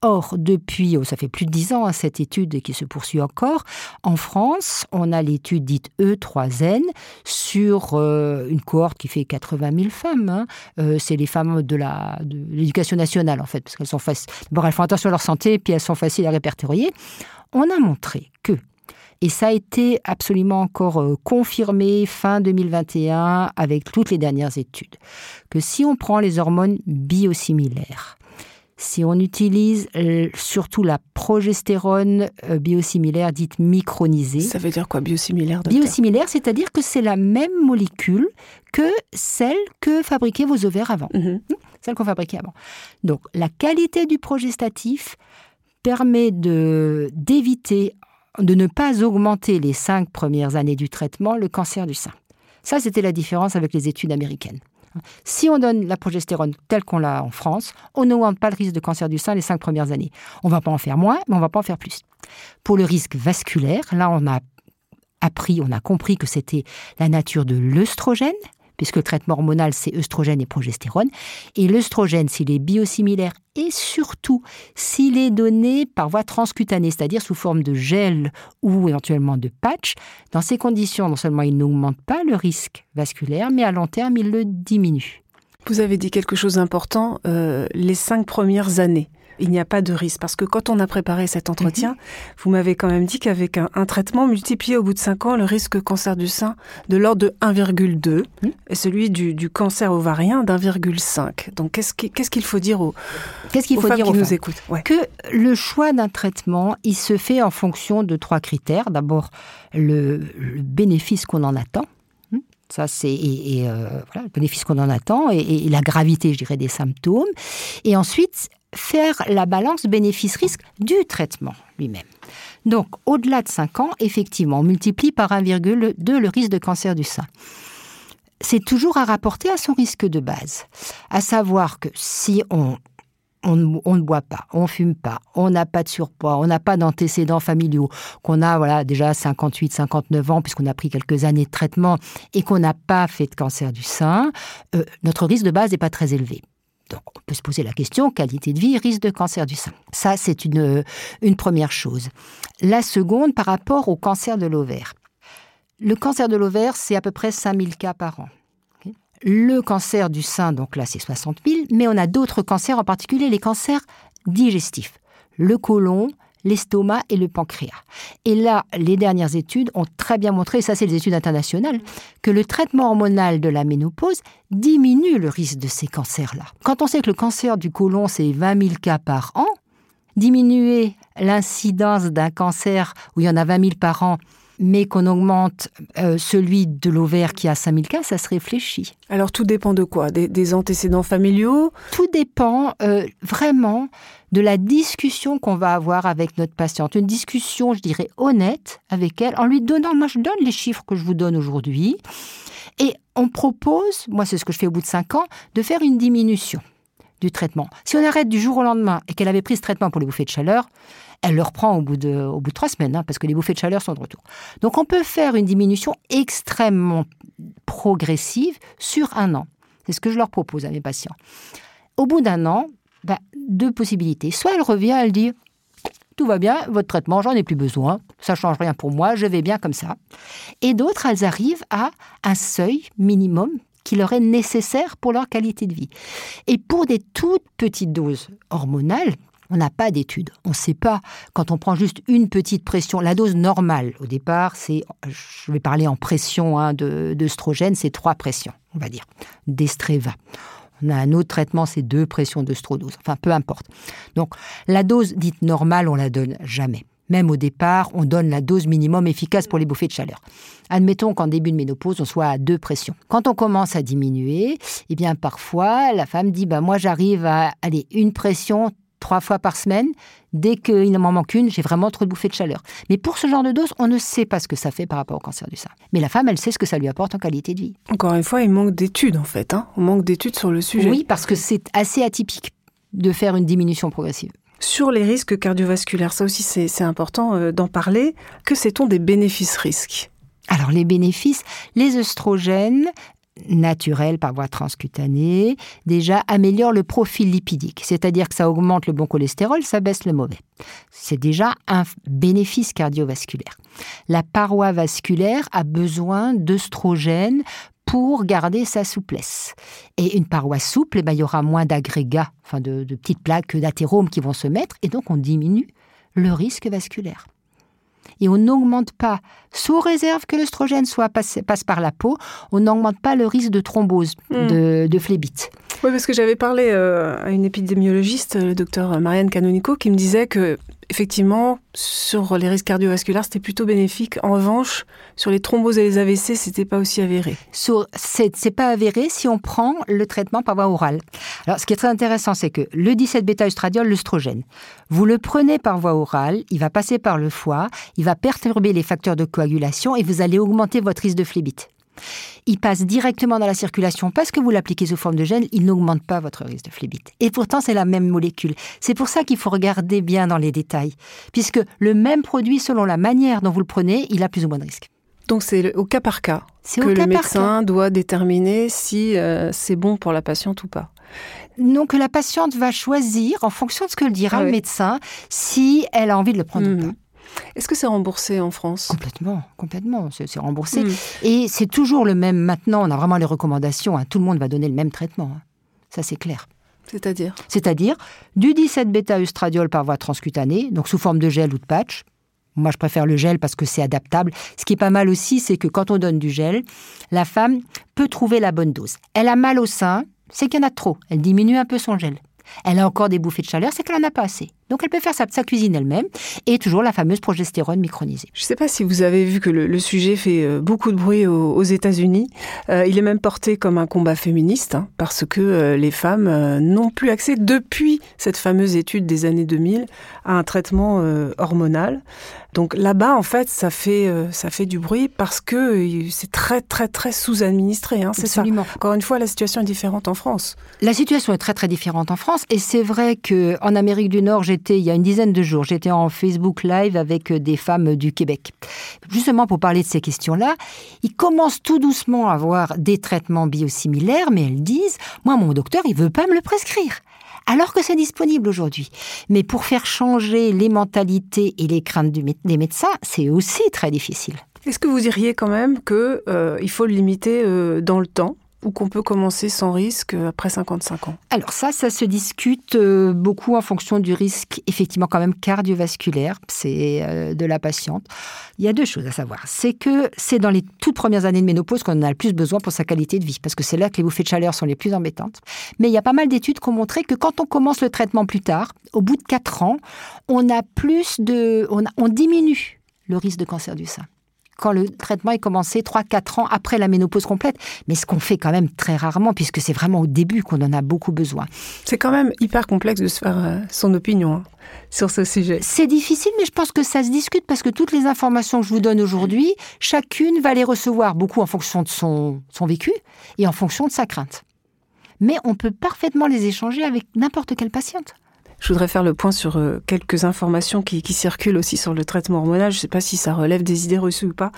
Or, depuis, oh, ça fait plus de dix ans, hein, cette étude qui se poursuit encore, en France, on a l'étude dite E3N sur euh, une cohorte qui fait 80 000 femmes. hein. Euh, C'est les femmes de l'éducation nationale, en fait, parce qu'elles sont faciles. Font attention à leur santé, puis elles sont faciles à répertorier. On a montré que et ça a été absolument encore euh, confirmé fin 2021 avec toutes les dernières études, que si on prend les hormones biosimilaires, si on utilise euh, surtout la progestérone euh, biosimilaire dite micronisée, Ça veut dire quoi, biosimilaire docteur? Biosimilaire, c'est-à-dire que c'est la même molécule que celle que fabriquaient vos ovaires avant Mhm. celle qu'on fabriquait avant. Donc, la qualité du progestatif permet de d'éviter, de ne pas augmenter les cinq premières années du traitement le cancer du sein. Ça, c'était la différence avec les études américaines. Si on donne la progestérone telle qu'on l'a en France, on n'augmente pas le risque de cancer du sein les cinq premières années. On va pas en faire moins, mais on va pas en faire plus. Pour le risque vasculaire, là, on a appris, on a compris que c'était la nature de l'œstrogène, puisque le traitement hormonal, c'est œstrogène et progestérone. Et l'œstrogène, s'il est biosimilaire et surtout s'il est donné par voie transcutanée, c'est-à-dire sous forme de gel ou éventuellement de patch, dans ces conditions, non seulement il n'augmente pas le risque vasculaire, mais à long terme, il le diminue. Vous avez dit quelque chose d'important, euh, les cinq premières années. Il n'y a pas de risque parce que quand on a préparé cet entretien, vous m'avez quand même dit qu'avec un, un traitement multiplié au bout de 5 ans, le risque cancer du sein de l'ordre de 1,2 Mhm. et celui du, du cancer ovarien d'1,5. Donc qu'est-ce qui- qu'est-ce qu'il faut dire aux, Qu'est-ce qu'il faut femmes dire qui nous écoutent? Ouais. que le choix d'un traitement, il se fait en fonction de trois critères. D'abord, le, le bénéfice qu'on en attend. Hmm, Ça, c'est et, et, euh, voilà, le bénéfice qu'on en attend et, et la gravité, je dirais, des symptômes. Et ensuite, faire la balance bénéfice-risque du traitement lui-même. Donc, au-delà de 5 ans, effectivement, on multiplie par 1,2 le risque de cancer du sein c'est toujours à rapporter à son risque de base. À savoir que si on, ne boit pas, on fume pas, on n'a pas de surpoids, on n'a pas d'antécédents familiaux, qu'on a voilà déjà 58, 59 ans puisqu'on a pris quelques années de traitement et qu'on n'a pas fait de cancer du sein, euh, notre risque de base n'est pas très élevé. Donc, on peut se poser la question qualité de vie, risque de cancer du sein. Ça, c'est une, une première chose. La seconde, par rapport au cancer de l'ovaire. Le cancer de l'ovaire, c'est à peu près 5000 cas par an. Le cancer du sein, donc là, c'est 60 000, mais on a d'autres cancers, en particulier les cancers digestifs. Le côlon, l'estomac et le pancréas. Et là, les dernières études ont très bien montré, ça c'est les études internationales, que le traitement hormonal de la ménopause diminue le risque de ces cancers-là. Quand on sait que le cancer du côlon, c'est 20 000 cas par an, diminuer l'incidence d'un cancer où il y en a 20 000 par an mais qu'on augmente euh, celui de l'ovaire qui a 5000 cas, ça se réfléchit. Alors tout dépend de quoi? Des, antécédents familiaux? Tout dépend euh, vraiment de la discussion qu'on va avoir avec notre patiente. Une discussion, je dirais, honnête avec elle, en lui donnant, moi je donne les chiffres que je vous donne aujourd'hui, et on propose, moi c'est ce que je fais au bout de 5 ans, de faire une diminution du traitement. Si on arrête du jour au lendemain et qu'elle avait pris ce traitement pour les bouffées de chaleur, elle le reprend au bout de, trois semaines, hein, parce que les bouffées de chaleur sont de retour. Donc on peut faire une diminution extrêmement progressive sur un an. C'est ce que je leur propose à mes patients. Au bout d'un an, bah, deux possibilités. Soit elle revient, elle dit tout va bien, votre traitement, j'en ai plus besoin, ça change rien pour moi, je vais bien comme ça. Et d'autres, elles arrivent à un seuil minimum qui leur est nécessaire pour leur qualité de vie. Et pour des toutes petites doses hormonales, on n'a pas d'études. On ne sait pas, quand on prend juste une petite pression, la dose normale au départ, c'est, je vais parler en pression hein, d'œstrogène, c'est trois pressions, on va dire, d'estreva. On a un autre traitement, c'est deux pressions d'œstrodose. Enfin, peu importe. Donc, la dose dite normale, on la donne jamais. Même au départ, on donne la dose minimum efficace pour les bouffées de chaleur. Admettons qu'en début de ménopause, on soit à deux pressions. Quand on commence à diminuer, eh bien parfois, la femme dit bah moi j'arrive à aller une pression trois fois par semaine. Dès qu'il m'en manque une, j'ai vraiment trop de bouffées de chaleur. Mais pour ce genre de dose, on ne sait pas ce que ça fait par rapport au cancer du sein. Mais la femme, elle sait ce que ça lui apporte en qualité de vie. Encore une fois, il manque d'études en fait. Hein. on manque d'études sur le sujet. Oui, parce que c'est assez atypique de faire une diminution progressive. Sur les risques cardiovasculaires, ça aussi c'est important euh, d'en parler. Que sait-on des bénéfices-risques alors les bénéfices, les œstrogènes naturel par voie transcutanée, déjà améliore le profil lipidique, c'est-à-dire que ça augmente le bon cholestérol, ça baisse le mauvais. C'est déjà un bénéfice cardiovasculaire. La paroi vasculaire a besoin d'œstrogènes pour garder sa souplesse. Et une paroi souple, eh ben, il y aura moins d'agrégats, enfin de, de petites plaques d'athéromes qui vont se mettre, et donc on diminue le risque vasculaire et on n'augmente pas, sous réserve que l'œstrogène soit passe, par la peau, on n'augmente pas le risque de thrombose, hmm. de, de phlébite. Oui, parce que j'avais parlé euh, à une épidémiologiste, le docteur Marianne Canonico, qui me disait que effectivement, sur les risques cardiovasculaires, c'était plutôt bénéfique. En revanche, sur les thromboses et les AVC, c'était pas aussi avéré. C'est pas avéré si on prend le traitement par voie orale. Alors, ce qui est très intéressant, c'est que le 17 bêta-œstradiol, l'œstrogène, vous le prenez par voie orale, il va passer par le foie, il va perturber les facteurs de coagulation et vous allez augmenter votre risque de phlébite il passe directement dans la circulation parce que vous l'appliquez sous forme de gel, il n'augmente pas votre risque de phlébite. Et pourtant, c'est la même molécule. C'est pour ça qu'il faut regarder bien dans les détails, puisque le même produit, selon la manière dont vous le prenez, il a plus ou moins de risques. Donc c'est au cas par cas que le médecin doit déterminer si euh, c'est bon pour la patiente ou pas. Non, que la patiente va choisir, en fonction de ce que dira ah le médecin, si elle a envie de le prendre ou mhm. pas. Est-ce que c'est remboursé en France? Complètement, complètement, c'est remboursé. Hmm. Et c'est toujours le même maintenant, on a vraiment les recommandations, hein. tout le monde va donner le même traitement. Hein. Ça c'est clair. C'est-à-dire? C'est-à-dire du 17 bêta-œstradiol par voie transcutanée, donc sous forme de gel ou de patch. Moi, je préfère le gel parce que c'est adaptable. Ce qui est pas mal aussi, c'est que quand on donne du gel, la femme peut trouver la bonne dose. Elle a mal au sein, c'est qu'il y en a trop. Elle diminue un peu son gel. Elle a encore des bouffées de chaleur, c'est qu'elle n'en a pas assez. Donc elle peut faire sa, cuisine elle-même et toujours la fameuse progestérone micronisée. Je ne sais pas si vous avez vu que le, sujet fait euh, beaucoup de bruit aux, États-Unis. Euh, il est même porté comme un combat féministe hein, parce que euh, les femmes n'ont plus accès depuis cette fameuse étude des années 2000 à un traitement hormonal. Donc là-bas, en fait, ça fait, ça fait du bruit parce que c'est très, très, très sous-administré. Hein, c'est ça. Encore une fois, la situation est différente en France. La situation est très, très différente en France. Et c'est vrai qu'en Amérique du Nord, j'ai il y a une dizaine de jours, j'étais en Facebook Live avec euh, des femmes du Québec. Justement pour parler de ces questions-là, ils commencent tout doucement à avoir des traitements biosimilaires, mais elles disent, moi mon docteur, il veut pas me le prescrire alors que c'est disponible aujourd'hui. Mais pour faire changer les mentalités et les craintes des médecins, c'est aussi très difficile. Est-ce que vous diriez quand même qu'il euh, faut le limiter euh, dans le temps? Ou qu'on peut commencer sans risque après 55 ans? Alors ça, ça se discute euh, beaucoup en fonction du risque, effectivement quand même cardiovasculaire, c'est euh, de la patiente. Il y a deux choses à savoir. C'est que c'est dans les toutes premières années de ménopause qu'on en a le plus besoin pour sa qualité de vie, parce que c'est là que les bouffées de chaleur sont les plus embêtantes. Mais il y a pas mal d'études qui ont montré que quand on commence le traitement plus tard, au bout de 4 ans, on a plus de... on diminue le risque de cancer du sein quand le traitement est commencé 3-4 ans après la ménopause complète, mais ce qu'on fait quand même très rarement, puisque c'est vraiment au début qu'on en a beaucoup besoin. C'est quand même hyper complexe de se faire euh, son opinion hein, sur ce sujet. C'est difficile, mais je pense que ça se discute parce que toutes les informations que je vous donne aujourd'hui, chacune va les recevoir beaucoup en fonction de son, son vécu et en fonction de sa crainte. Mais on peut parfaitement les échanger avec n'importe quelle patiente. Je voudrais faire le point sur euh, quelques informations qui, circulent aussi sur le traitement hormonal. Je ne sais pas si ça relève des idées reçues ou pas.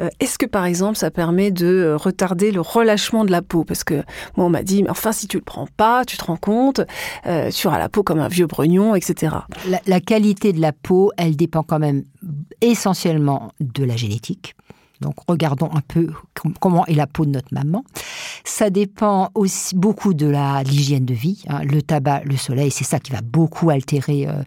Euh, est-ce que par exemple ça permet de euh, retarder le relâchement de la peau? Parce que moi on m'a dit, mais enfin si tu le prends pas, tu te rends compte, tu auras la peau comme un vieux brognon, etc. La qualité de la peau, elle dépend quand même essentiellement de la génétique donc regardons un peu comment est la peau de notre maman. Ça dépend aussi beaucoup de la l'hygiène de vie. Hein. Le tabac, le soleil, c'est ça qui va beaucoup altérer euh,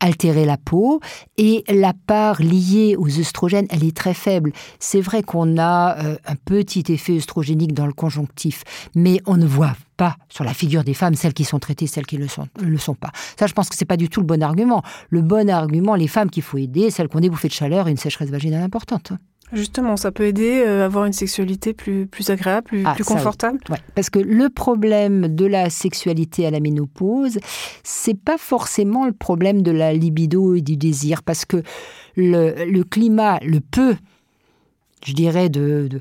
altérer la peau. Et la part liée aux œstrogènes, elle est très faible. C'est vrai qu'on a euh, un petit effet œstrogénique dans le conjonctif, mais on ne voit pas sur la figure des femmes, celles qui sont traitées, celles qui ne le sont, pas. Ça, je pense que c'est pas du tout le bon argument. Le bon argument, les femmes qu'il faut aider, celles qui ont des bouffées de chaleur et une sécheresse vaginale importante. Justement, ça peut aider à avoir une sexualité plus, plus agréable, plus, ah, plus confortable. Ouais, parce que le problème de la sexualité à la ménopause, c'est pas forcément le problème de la libido et du désir, parce que le, le climat, le peu, je dirais, de, de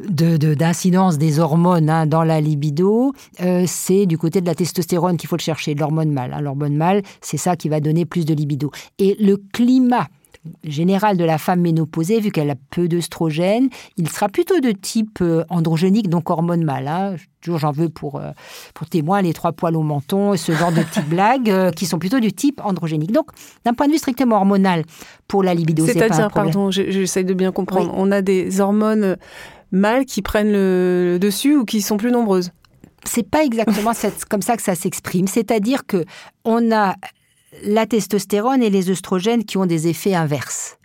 d'incidence des hormones hein, dans la libido, euh, c'est du côté de la testostérone qu'il faut le chercher, l'hormone mâle. Hein. L'hormone mâle, c'est ça qui va donner plus de libido. Et le climat général de la femme ménopausée, vu qu'elle a peu d'œstrogènes, il sera plutôt de type euh, androgénique, donc hormone mâle. Hein. Toujours, j'en veux pour, euh, pour témoin les trois poils au menton et ce genre de petites blagues euh, qui sont plutôt du type androgénique. Donc, d'un point de vue strictement hormonal, pour la libido, c'est à dire pardon, j'essaye de bien comprendre. On a des hormones mâles qui prennent le dessus ou qui sont plus nombreuses? C'est pas exactement comme ça que ça s'exprime. C'est-à-dire que on a la testostérone et les œstrogènes qui ont des effets inverses.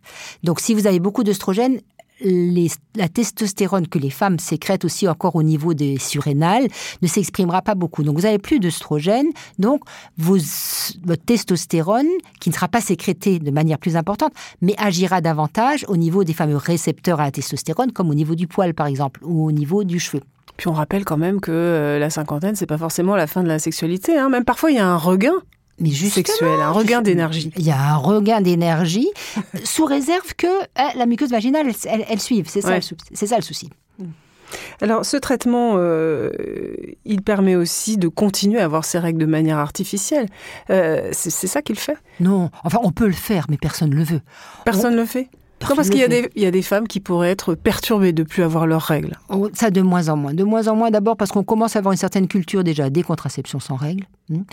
Donc si vous avez beaucoup d'œstrogènes, la testostérone que les femmes sécrètent aussi encore au niveau des surrénales ne s'exprimera pas beaucoup. Donc vous avez plus d'œstrogènes, donc votre testostérone, qui ne sera pas sécrétée de manière plus importante, mais agira davantage au niveau des fameux récepteurs à la testostérone, comme au niveau du poil par exemple, ou au niveau du cheveu. Puis on rappelle quand même que euh, la cinquantaine, c'est pas forcément la fin de la sexualité. Hein. Même parfois, il y a un regain mais sexuel, un regain d'énergie. Il y a un regain d'énergie sous réserve que eh, la muqueuse vaginale, elle, suive. C'est ça, ça, le souci. Hmm. Alors, ce traitement, euh, il permet aussi de continuer à avoir ses règles de manière artificielle. Euh, c'est ça qu'il fait? Non, enfin, on peut le faire, mais personne ne le veut. Personne ne le fait? Non, parce qu'il y, a des femmes qui pourraient être perturbées de plus avoir leurs règles. Oh, ça, de moins en moins. De moins en moins, d'abord parce qu'on commence à avoir une certaine culture déjà des contraceptions sans règles. Hmm.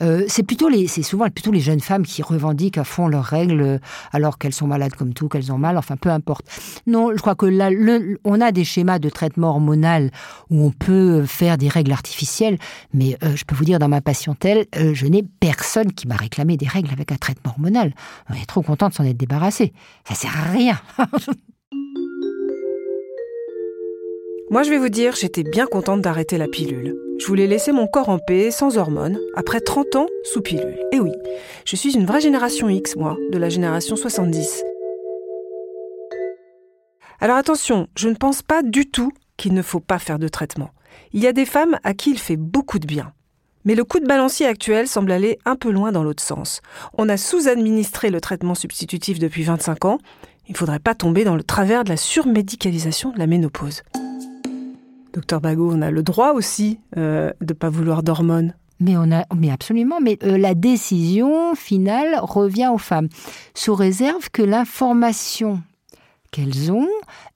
Euh, c'est plutôt les, c'est souvent plutôt les jeunes femmes qui revendiquent à fond leurs règles euh, alors qu'elles sont malades comme tout, qu'elles ont mal, enfin peu importe. Non, je crois que là, on a des schémas de traitement hormonal où on peut faire des règles artificielles, mais euh, je peux vous dire dans ma patientèle, je n'ai personne qui m'a réclamé des règles avec un traitement hormonal. On est trop content de s'en être débarrassé. Ça sert à rien. Moi, je vais vous dire, j'étais bien contente d'arrêter la pilule. Je voulais laisser mon corps en paix, sans hormones, après 30 ans sous pilule. Et oui, je suis une vraie génération X, moi, de la génération 70. Alors attention, je ne pense pas du tout qu'il ne faut pas faire de traitement. Il y a des femmes à qui il fait beaucoup de bien. Mais le coup de balancier actuel semble aller un peu loin dans l'autre sens. On a sous-administré le traitement substitutif depuis 25 ans. Il ne faudrait pas tomber dans le travers de la surmédicalisation de la ménopause. Docteur Bagot, on a le droit aussi euh, de ne pas vouloir d'hormones. Mais on a, mais absolument. Mais euh, la décision finale revient aux femmes, sous réserve que l'information qu'elles ont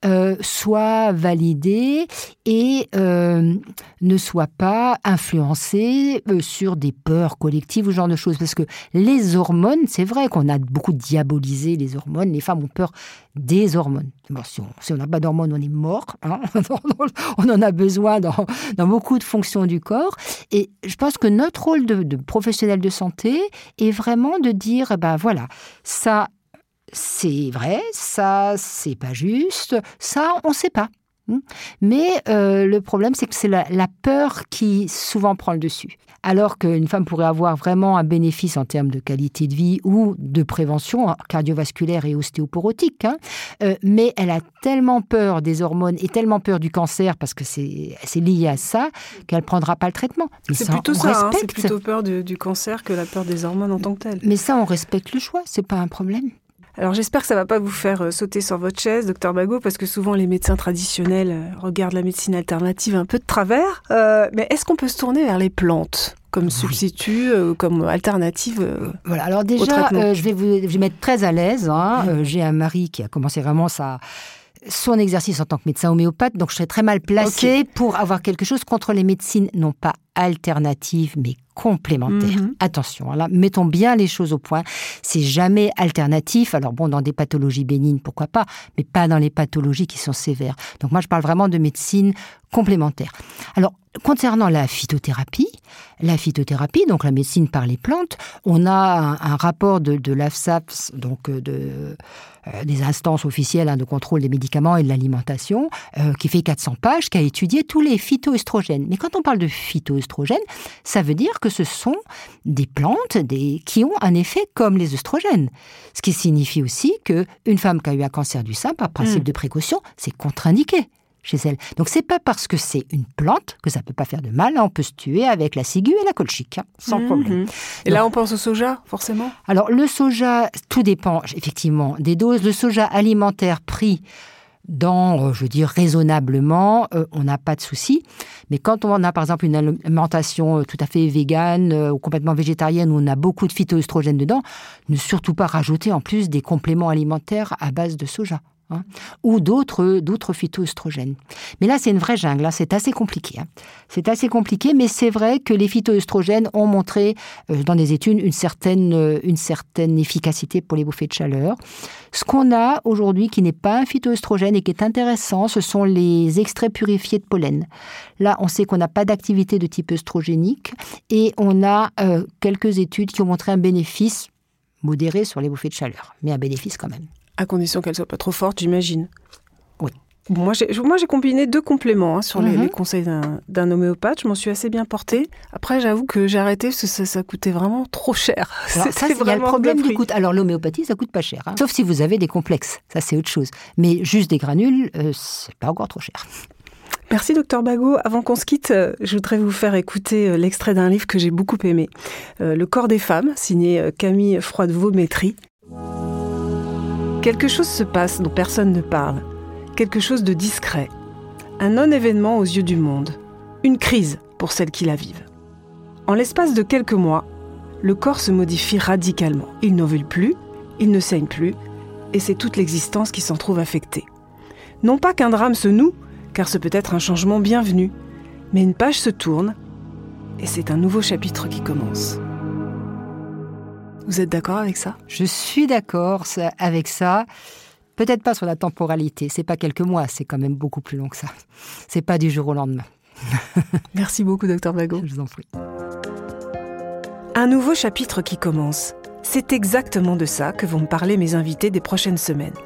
euh, soient validées et euh, ne soient pas influencées euh, sur des peurs collectives ou ce genre de choses. Parce que les hormones, c'est vrai qu'on a beaucoup diabolisé les hormones. Les femmes ont peur des hormones. Bon, si on n'a pas d'hormones, on est mort. Hein on en a besoin dans, dans, beaucoup de fonctions du corps. Et je pense que notre rôle de, de professionnel de santé est vraiment de dire, ben voilà, ça, c'est vrai, ça, c'est pas juste, ça, on ne sait pas. Hmm. Mais euh, le problème, c'est que c'est la, peur qui souvent prend le dessus. Alors qu'une femme pourrait avoir vraiment un bénéfice en termes de qualité de vie ou de prévention cardiovasculaire et ostéoporotique, hein, euh, mais elle a tellement peur des hormones et tellement peur du cancer parce que c'est lié à ça qu'elle prendra pas le traitement. C'est plutôt ça, hein, c'est plutôt peur du cancer que la peur des hormones en tant que telle. Mais ça, on respecte le choix, c'est pas un problème. Alors j'espère que ça va pas vous faire euh, sauter sur votre chaise, docteur Bagot, parce que souvent les médecins traditionnels euh, regardent la médecine alternative un peu de travers. Euh, mais est-ce qu'on peut se tourner vers les plantes comme substitut, comme alternative Voilà. Alors déjà, je vais vous je vais mettre très à l'aise. Hein. J'ai un mari qui a commencé vraiment sa son exercice en tant que médecin homéopathe, donc je serais très mal placée pour avoir quelque chose contre les médecines non pas alternatives, mais complémentaires. Mhm. Attention, hein, là, mettons bien les choses au point. C'est jamais alternatif. Alors bon, dans des pathologies bénignes, pourquoi pas, mais pas dans les pathologies qui sont sévères. Donc moi, je parle vraiment de médecine complémentaire. Alors, concernant la phytothérapie, la phytothérapie, donc la médecine par les plantes, on a un, rapport de, de l'AFSAPS, donc euh, de, des instances officielles hein, de contrôle des médicaments et de l'alimentation, euh, qui fait 400 pages, qui a étudié tous les phytoestrogènes. Mais quand on parle de phytoestrogènes, ça veut dire que ce sont des plantes des, qui ont un effet comme les œstrogènes. Ce qui signifie aussi qu'une femme qui a eu un cancer du sein, par principe hmm. de précaution, c'est contre-indiqué chez elle. Donc c'est pas parce que c'est une plante que ça peut pas faire de mal. On peut se tuer avec la ciguë et la colchique, hein, sans mhm. problème. Et là, on pense au soja, forcément? Alors le soja, tout dépend effectivement des doses. Le soja alimentaire pris dans, euh, je veux dire, raisonnablement, euh, on n'a pas de souci. Mais quand on a, par exemple, une alimentation euh, tout à fait végane ou complètement végétarienne, où on a beaucoup de phytoestrogènes dedans, ne surtout pas rajouter en plus des compléments alimentaires à base de soja. Hein, ou d'autres d'autres phytoestrogènes. Mais là, c'est une vraie jungle, hein, c'est assez compliqué. Hein. C'est assez compliqué, mais c'est vrai que les phytoestrogènes ont montré euh, dans des études une certaine, euh, une certaine efficacité pour les bouffées de chaleur. Ce qu'on a aujourd'hui qui n'est pas un phytoestrogène et qui est intéressant, ce sont les extraits purifiés de pollen. Là, on sait qu'on n'a pas d'activité de type œstrogénique et on a euh, quelques études qui ont montré un bénéfice modéré sur les bouffées de chaleur, mais un bénéfice quand même. À condition qu'elle soit pas trop forte, j'imagine. Oui. moi, j'ai combiné deux compléments hein, sur les, mhm. conseils d'un homéopathe. Je m'en suis assez bien portée. Après, j'avoue que j'ai arrêté parce que ça, coûtait vraiment trop cher. y a le problème du coût. Alors, l'homéopathie, ça coûte pas cher. Hein. Sauf si vous avez des complexes. Ça, c'est autre chose. Mais juste des granules, euh, c'est pas encore trop cher. Merci docteur Bagot. Avant qu'on se quitte, euh, je voudrais vous faire écouter euh, l'extrait d'un livre que j'ai beaucoup aimé, Le corps des femmes, signé Camille Froidevaux-Métry. Quelque chose se passe dont personne ne parle, quelque chose de discret, un non-événement aux yeux du monde, une crise pour celles qui la vivent. En l'espace de quelques mois, le corps se modifie radicalement. Il n'ovule plus, il ne saigne plus, et c'est toute l'existence qui s'en trouve affectée. Non pas qu'un drame se noue, car ce peut être un changement bienvenu, mais une page se tourne, et c'est un nouveau chapitre qui commence. Vous êtes d'accord avec ça? Je suis d'accord avec ça. Peut-être pas sur la temporalité. C'est pas quelques mois, c'est quand même beaucoup plus long que ça. C'est pas du jour au lendemain. Merci beaucoup, docteur Bagot. Je vous en prie. Un nouveau chapitre qui commence. C'est exactement de ça que vont me parler mes invités des prochaines semaines.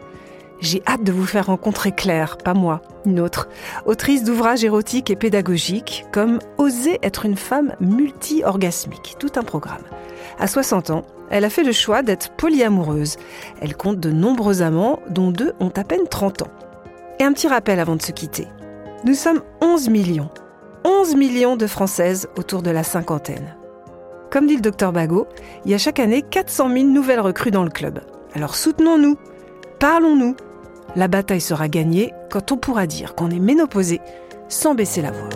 J'ai hâte de vous faire rencontrer Claire, pas moi, une autre, autrice d'ouvrages érotiques et pédagogiques, comme Oser être une femme multi-orgasmique, tout un programme. À 60 ans, elle a fait le choix d'être polyamoureuse. Elle compte de nombreux amants, dont deux ont à peine 30 ans. Et un petit rappel avant de se quitter. Nous sommes 11 millions. 11 millions de Françaises autour de la cinquantaine. Comme dit le docteur Bagot, il y a chaque année 400 000 nouvelles recrues dans le club. Alors soutenons-nous, parlons-nous. La bataille sera gagnée quand on pourra dire qu'on est ménopausé sans baisser la voix.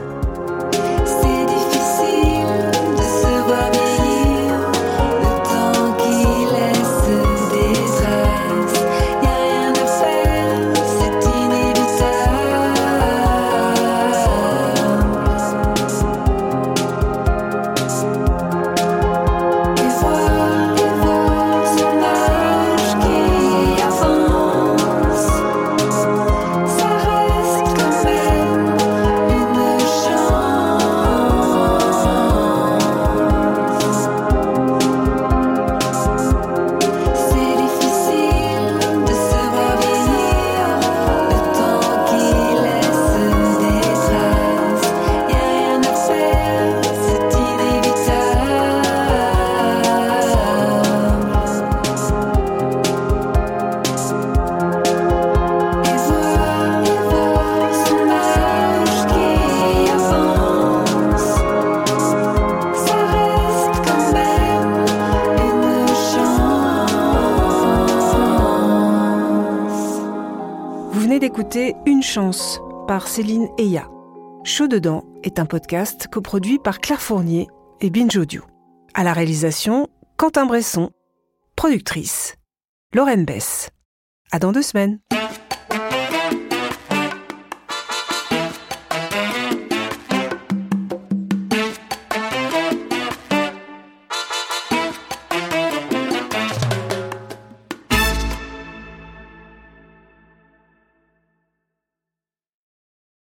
Chance par Céline Eya. Chaud dedans est un podcast coproduit par Claire Fournier et Binge Audio. À la réalisation, Quentin Bresson. Productrice, Lorraine Bess. À dans deux semaines.